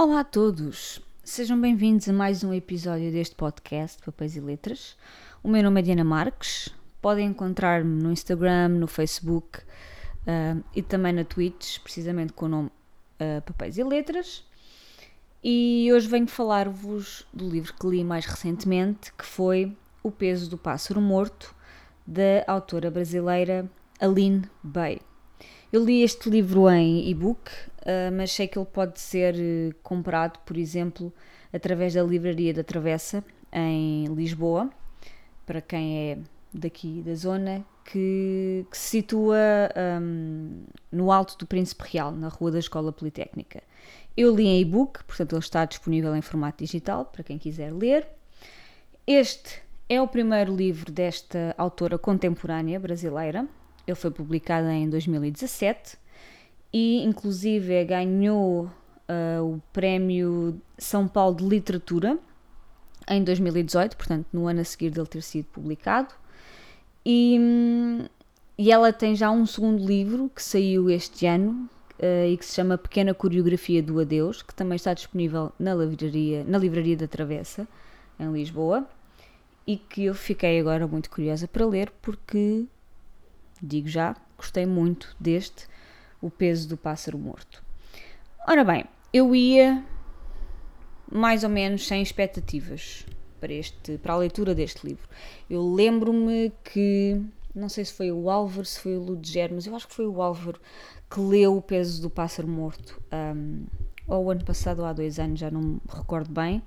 Olá a todos, sejam bem-vindos a mais um episódio deste podcast Papéis e Letras. O meu nome é Diana Marques, podem encontrar-me no Instagram, no Facebook uh, e também na Twitch, precisamente com o nome uh, Papéis e Letras. E hoje venho falar-vos do livro que li mais recentemente, que foi O Peso do Pássaro Morto, da autora brasileira Aline Bay. Eu li este livro em e-book, uh, mas sei que ele pode ser uh, comprado, por exemplo, através da Livraria da Travessa, em Lisboa, para quem é daqui da zona, que, que se situa um, no Alto do Príncipe Real, na Rua da Escola Politécnica. Eu li em e-book, portanto ele está disponível em formato digital para quem quiser ler. Este é o primeiro livro desta autora contemporânea brasileira, ele foi publicado em 2017 e, inclusive, ganhou uh, o Prémio São Paulo de Literatura em 2018, portanto, no ano a seguir dele ter sido publicado. E, e ela tem já um segundo livro que saiu este ano uh, e que se chama Pequena Coreografia do Adeus, que também está disponível na livraria, na livraria da Travessa, em Lisboa, e que eu fiquei agora muito curiosa para ler porque digo já, gostei muito deste, O Peso do Pássaro Morto. Ora bem, eu ia mais ou menos sem expectativas para, este, para a leitura deste livro. Eu lembro-me que, não sei se foi o Álvaro, se foi o Ludger, mas eu acho que foi o Álvaro que leu O Peso do Pássaro Morto, um, ou o ano passado ou há dois anos, já não me recordo bem.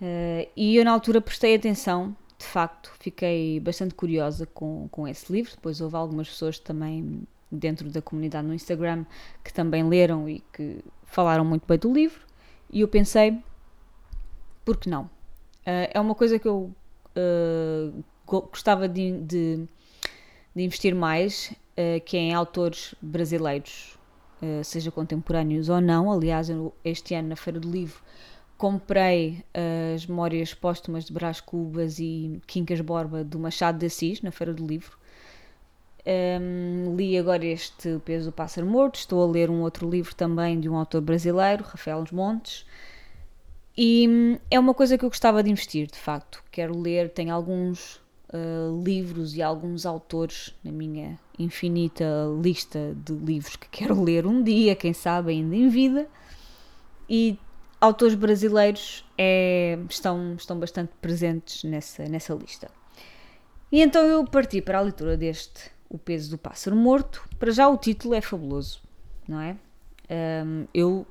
Uh, e eu na altura prestei atenção de facto, fiquei bastante curiosa com, com esse livro. Depois houve algumas pessoas também dentro da comunidade no Instagram que também leram e que falaram muito bem do livro. E eu pensei, por que não? Uh, é uma coisa que eu uh, gostava de, de, de, investir mais, uh, que é em autores brasileiros, seja contemporâneos ou não. Aliás, este ano na Feira do Livro comprei as memórias póstumas de Brás Cubas e Quincas Borba do Machado de Assis na Feira do Livro. Um, li agora este Peso do Pássaro Morto, estou a ler um outro livro também de um autor brasileiro, Rafael Montes, e hum, é uma coisa que eu gostava de investir, de facto. Quero ler, tenho alguns uh, livros e alguns autores na minha infinita lista de livros que quero ler um dia, quem sabe ainda em vida, e autores brasileiros é, estão, estão bastante presentes nessa, nessa lista. E então eu parti para a leitura deste O Peso do Pássaro Morto. Para já o título é fabuloso, não é? Um, eu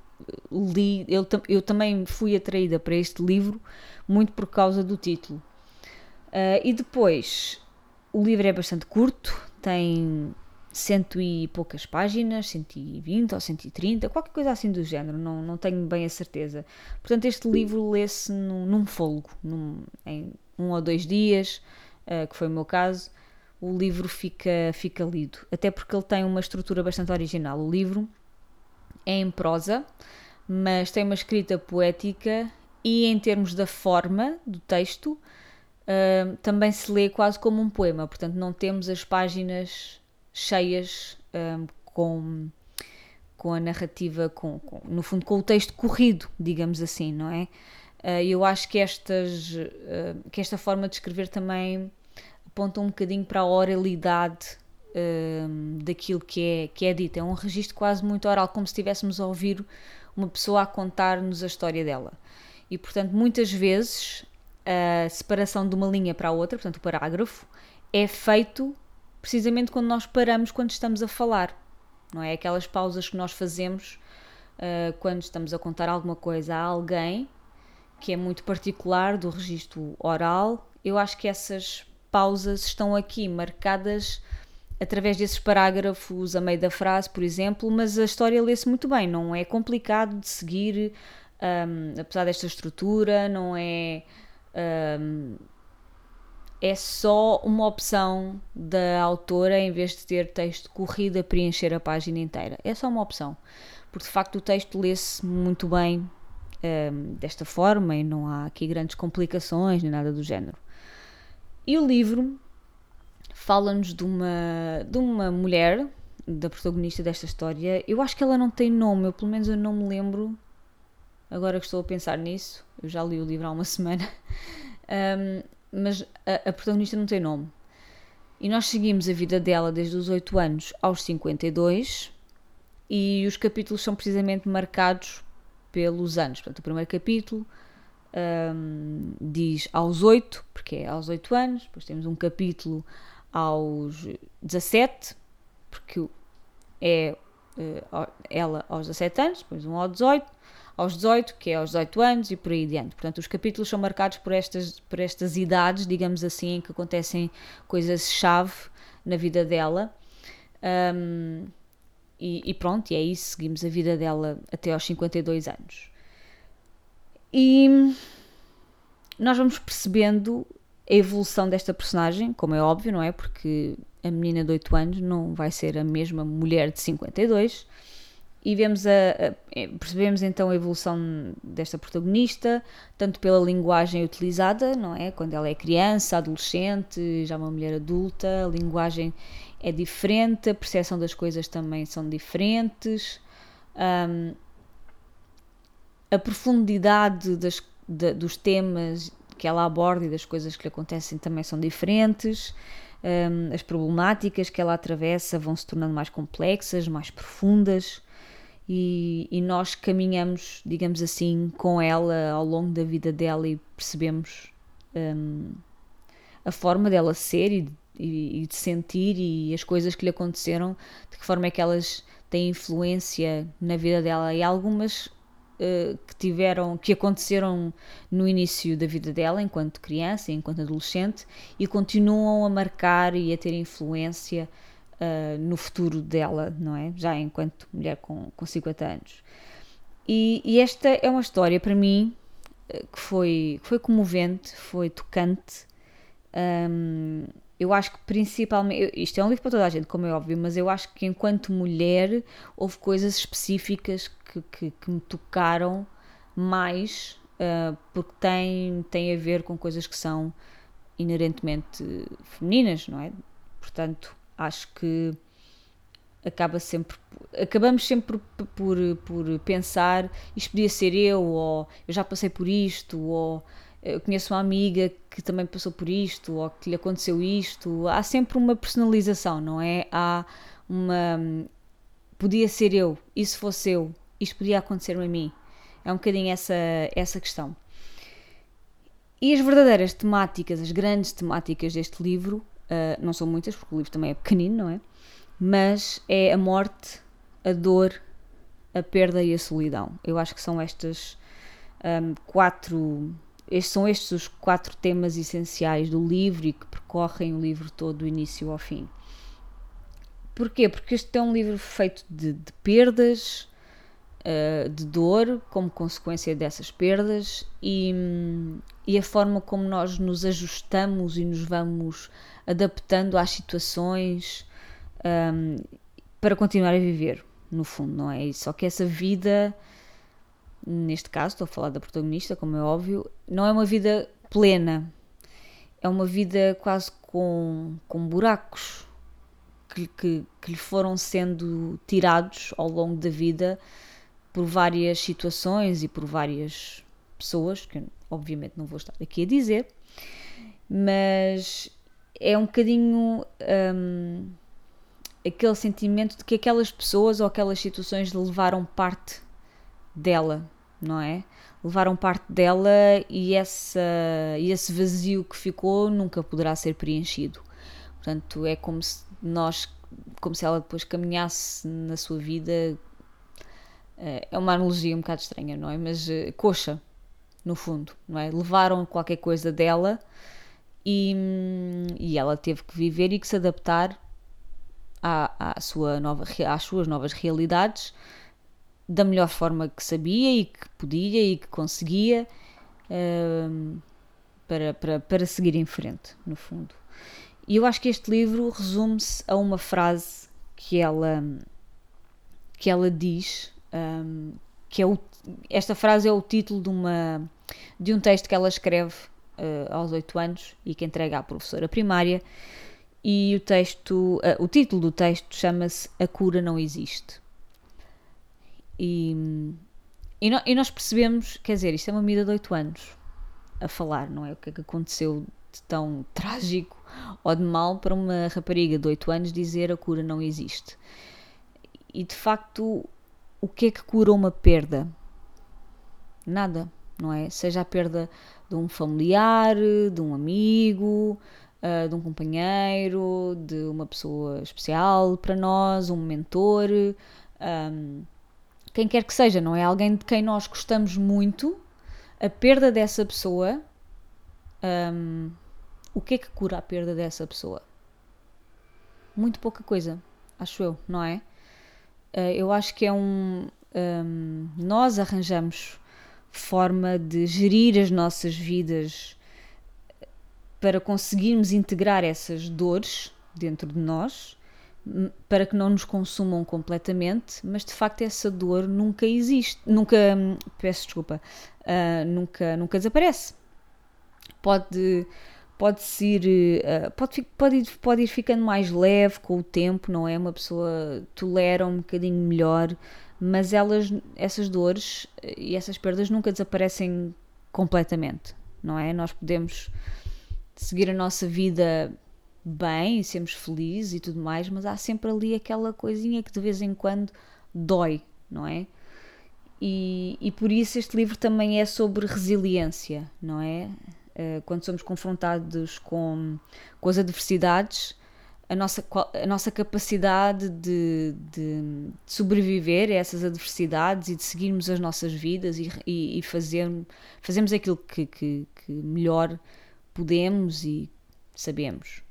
li, eu, eu também fui atraída para este livro muito por causa do título. Uh, e depois, o livro é bastante curto, tem cento e poucas páginas, 120 ou 130, qualquer coisa assim do género, não, não tenho bem a certeza. Portanto, este livro lê-se num, num folgo, num, em um ou dois dias, uh, que foi o meu caso, o livro fica, fica lido. Até porque ele tem uma estrutura bastante original. O livro é em prosa, mas tem uma escrita poética e, em termos da forma do texto, uh, também se lê quase como um poema. Portanto, não temos as páginas cheias um, com, com a narrativa, com, com, no fundo com o texto corrido, digamos assim, não é? Uh, eu acho que, estas, uh, que esta forma de escrever também aponta um bocadinho para a oralidade uh, daquilo que é, que é dito. É um registro quase muito oral, como se estivéssemos a ouvir uma pessoa a contar-nos a história dela. E, portanto, muitas vezes a separação de uma linha para a outra, portanto, o parágrafo, é feito precisamente quando nós paramos quando estamos a falar, não é? Aquelas pausas que nós fazemos uh, quando estamos a contar alguma coisa a alguém que é muito particular do registro oral. Eu acho que essas pausas estão aqui marcadas através desses parágrafos a meio da frase, por exemplo, mas a história lê-se muito bem, não é complicado de seguir, um, apesar desta estrutura, não é. Um, é só uma opção da autora em vez de ter texto corrido a preencher a página inteira. É só uma opção. Porque de facto o texto lê-se muito bem um, desta forma e não há aqui grandes complicações nem nada do género. E o livro fala-nos de uma, de uma mulher, da protagonista desta história. Eu acho que ela não tem nome, eu pelo menos eu não me lembro agora que estou a pensar nisso, eu já li o livro há uma semana, um, mas a, a, protagonista não tem nome. E nós seguimos a vida dela desde os 8 anos aos 52 e os capítulos são precisamente marcados pelos anos. Portanto, o primeiro capítulo um, diz aos 8, porque é aos 8 anos, depois temos um capítulo aos 17, porque é uh, ela aos 17 anos, depois um aos 18, aos 18, que é aos 18 anos e por aí adiante. Portanto, os capítulos são marcados por estas, por estas idades, digamos assim, em que acontecem coisas-chave na vida dela. Um, e, e, pronto, e é isso, seguimos a vida dela até aos 52 anos. E nós vamos percebendo a evolução desta personagem, como é óbvio, não é? Porque a menina de 8 anos não vai ser a mesma mulher de 52. E vemos a, a, é, percebemos então a evolução desta protagonista, tanto pela linguagem utilizada, não é? Quando ela é criança, adolescente, já uma mulher adulta, a linguagem é diferente, a percepção das coisas também são diferentes. Um, a profundidade das, de, dos temas que ela aborda e das coisas que lhe acontecem também são diferentes. Um, as problemáticas que ela atravessa vão se tornando mais complexas, mais profundas. E, e, nós caminhamos, digamos assim, com ela ao longo da vida dela e percebemos um, a forma dela ser e, e, e, de sentir e as coisas que lhe aconteceram, de que forma é que elas têm influência na vida dela. E algumas uh, que tiveram, que aconteceram no início da vida dela, enquanto criança, enquanto adolescente, e continuam a marcar e a ter influência uh, no futuro dela, não é? Já enquanto mulher com, com 50 anos. E, e esta é uma história para mim eh, que foi, foi comovente, foi tocante. Um, eu acho que principalmente, isto é um livro para toda a gente, como é óbvio, mas eu acho que enquanto mulher houve coisas específicas que, que, que me tocaram mais, uh, porque tem, tem a ver com coisas que são inerentemente femininas, não é? Portanto, acho que acaba sempre acabamos sempre por, por, por pensar isto podia ser eu ou eu já passei por isto ou eu conheço uma amiga que também passou por isto ou que lhe aconteceu isto. Há sempre uma personalização, não é? Há uma. Podia ser eu, se fosse eu, isto podia acontecer a mim. É um bocadinho essa, essa questão. E as verdadeiras temáticas, as grandes temáticas deste livro, uh, não são muitas, porque o livro também é pequenino, não é? Mas é a morte, a dor, a perda e a solidão. Eu acho que são estas um, quatro estes são estes os quatro temas essenciais do livro e que percorrem o livro todo do início ao fim. Porquê? Porque este é um livro feito de, de perdas, uh, de dor, como consequência dessas perdas, e, e a forma como nós nos ajustamos e nos vamos adaptando às situações um, para continuar a viver, no fundo, não é? Só que essa vida neste caso estou a falar da protagonista, como é óbvio, não é uma vida plena, é uma vida quase com, com buracos que, que, que lhe foram sendo tirados ao longo da vida por várias situações e por várias pessoas, que obviamente não vou estar aqui a dizer, mas é um bocadinho hum, aquele sentimento de que aquelas pessoas ou aquelas situações levaram parte dela, não é? Levaram parte dela e, essa, e esse vazio que ficou nunca poderá ser preenchido. Portanto, é como se nós, como se ela depois caminhasse na sua vida. Eh, é uma analogia um bocado estranha, não é? Mas eh, coxa, no fundo, não é? Levaram qualquer coisa dela e, e ela teve que viver e que se adaptar à, à sua nova, às suas novas realidades da melhor forma que sabia e que podia e que conseguia uh, para, para, para seguir em frente, no fundo. E eu acho que este livro resume-se a uma frase que ela, que ela diz, um, que é o, esta frase é o título de, uma, de um texto que ela escreve uh, aos oito anos e que entrega à professora primária. E o texto, uh, o título do texto chama-se A Cura Não Existe. E e, no, e, nós percebemos, quer dizer, isto é uma medida de 8 anos a falar, não é? O que é que aconteceu de tão trágico ou de mal para uma rapariga de 8 anos dizer a cura não existe. E de facto, o que é que cura uma perda? Nada, não é? Seja a perda de um familiar, de um amigo, uh, de um companheiro, de uma pessoa especial para nós, um mentor, um, quem quer que seja, não é? Alguém de quem nós gostamos muito, a perda dessa pessoa, um, o que é que cura a perda dessa pessoa? Muito pouca coisa, acho eu, não é? Uh, eu acho que é um. um nós arranjamos forma de gerir as nossas vidas para conseguirmos integrar essas dores dentro de nós, para que não nos consumam completamente, mas de facto essa dor nunca existe, nunca, peço desculpa, uh, nunca, nunca desaparece. Pode, pode ir, uh, pode, pode, ir, pode ir ficando mais leve com o tempo, não é? Uma pessoa tolera um bocadinho melhor, mas elas, essas dores e essas perdas nunca desaparecem completamente, não é? Nós podemos seguir a nossa vida bem sermos felizes e tudo mais, mas há sempre ali aquela coisinha que de vez em quando dói, não é? E, e por isso este livro também é sobre resiliência, não é? Uh, quando somos confrontados com, com as adversidades, a nossa, a nossa capacidade de, de, de, sobreviver a essas adversidades e de seguirmos as nossas vidas e, e, e fazer, fazermos aquilo que, que, que melhor podemos e sabemos.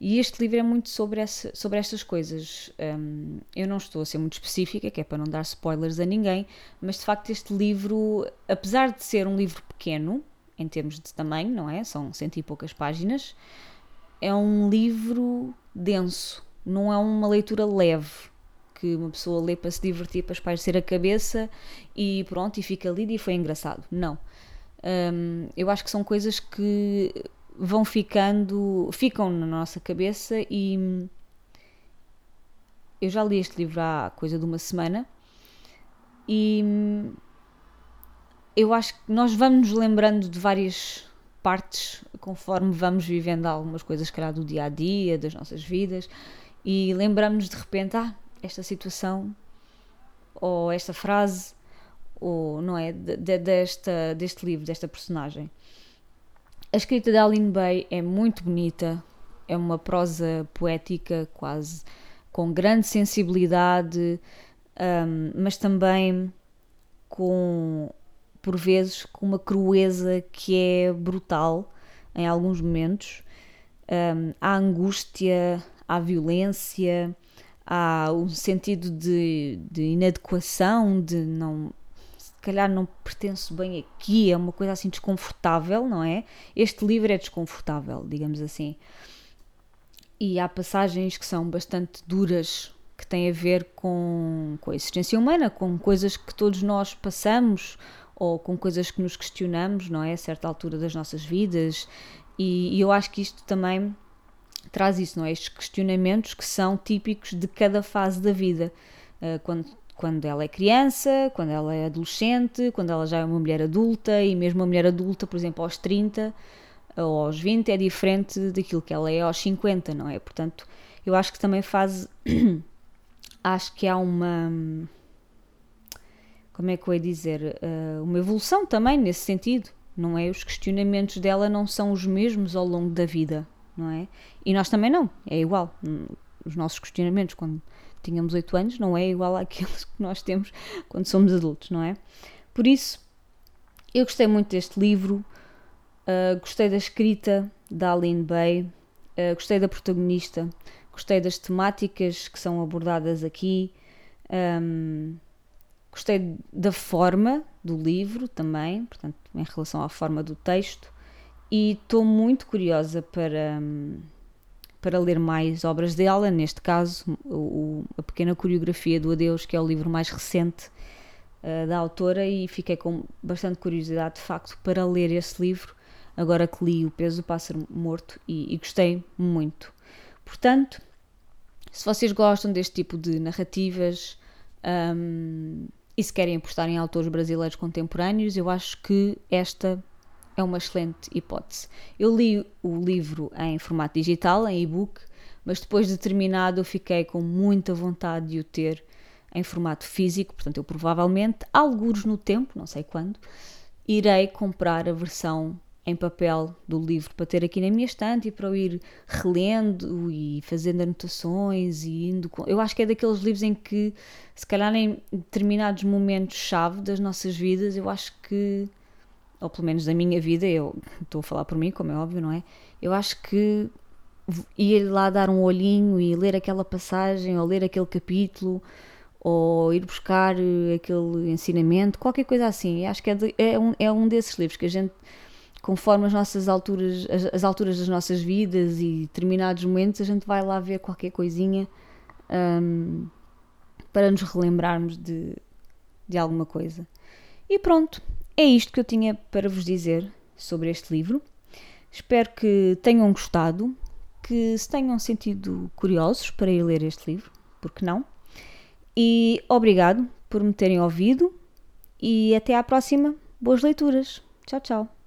E este livro é muito sobre, essa, sobre estas coisas. Um, eu não estou a ser muito específica, que é para não dar spoilers a ninguém, mas de facto este livro, apesar de ser um livro pequeno, em termos de tamanho, não é? São cento e poucas páginas, é um livro denso, não é uma leitura leve, que uma pessoa lê para se divertir, para espairecer a cabeça e pronto, e fica lido e foi engraçado. Não. Um, eu acho que são coisas que vão ficando, ficam na nossa cabeça e eu já li este livro há coisa de uma semana e eu acho que nós vamos nos lembrando de várias partes conforme vamos vivendo algumas coisas, calhar, do dia a dia, das nossas vidas, e lembramos de repente, ah, esta situação ou esta frase ou não é de, de, desta deste livro desta personagem a escrita de Aline Bay é muito bonita é uma prosa poética quase com grande sensibilidade um, mas também com por vezes com uma crueza que é brutal em alguns momentos. Um, há angústia há violência há um sentido de, de inadequação de não calhar não pertenço bem aqui, é uma coisa assim desconfortável, não é? Este livro é desconfortável, digamos assim. E há passagens que são bastante duras, que têm a ver com, com a existência humana, com coisas que todos nós passamos ou com coisas que nos questionamos, não é? A certa altura das nossas vidas. E, e eu acho que isto também traz isso, não é? Estes questionamentos que são típicos de cada fase da vida. Uh, quando quando ela é criança, quando ela é adolescente, quando ela já é uma mulher adulta e mesmo uma mulher adulta, por exemplo, aos 30 ou aos 20 é diferente daquilo que ela é aos 50, não é? Portanto, eu acho que também faz. acho que há uma. Como é que eu ia dizer? Uh, uma evolução também nesse sentido, não é? Os questionamentos dela não são os mesmos ao longo da vida, não é? E nós também não, é igual. Os nossos questionamentos, quando tínhamos 8 anos não é igual àqueles que nós temos quando somos adultos, não é? Por isso, eu gostei muito deste livro, uh, gostei da escrita da Aline Bay, uh, gostei da protagonista, gostei das temáticas que são abordadas aqui, um, gostei da forma do livro também, portanto, em relação à forma do texto, e estou muito curiosa para. Um, para ler mais obras dela, neste caso o, a pequena coreografia do Adeus, que é o livro mais recente uh, da autora, e fiquei com bastante curiosidade de facto para ler esse livro, agora que li O Peso do Pássaro Morto, e, e gostei muito. Portanto, se vocês gostam deste tipo de narrativas um, E se querem apostar em autores brasileiros contemporâneos, eu acho que esta é uma excelente hipótese. Eu li o livro em formato digital, em e-book, mas depois de terminado eu fiquei com muita vontade de o ter em formato físico, portanto eu provavelmente, alguns no tempo, não sei quando, irei comprar a versão em papel do livro para ter aqui na minha estante e para eu ir relendo e fazendo anotações e indo com... eu acho que é daqueles livros em que se calhar em determinados momentos chave das nossas vidas eu acho que ou pelo menos da minha vida eu estou a falar por mim como é óbvio não é eu acho que ir lá dar um olhinho e ler aquela passagem ou ler aquele capítulo ou ir buscar aquele ensinamento, qualquer coisa assim. Acho que é, de, é, um, é um desses livros que a gente conforme as nossas alturas, as, as, alturas das nossas vidas e determinados momentos, a gente vai lá ver qualquer coisinha um, para nos relembrarmos de, de alguma coisa. E pronto, é isto que eu tinha para vos dizer sobre este livro. Espero que tenham gostado, que se tenham sentido curiosos para ir ler este livro, porque não? E obrigado por me terem ouvido e até à próxima. Boas leituras. Tchau, tchau.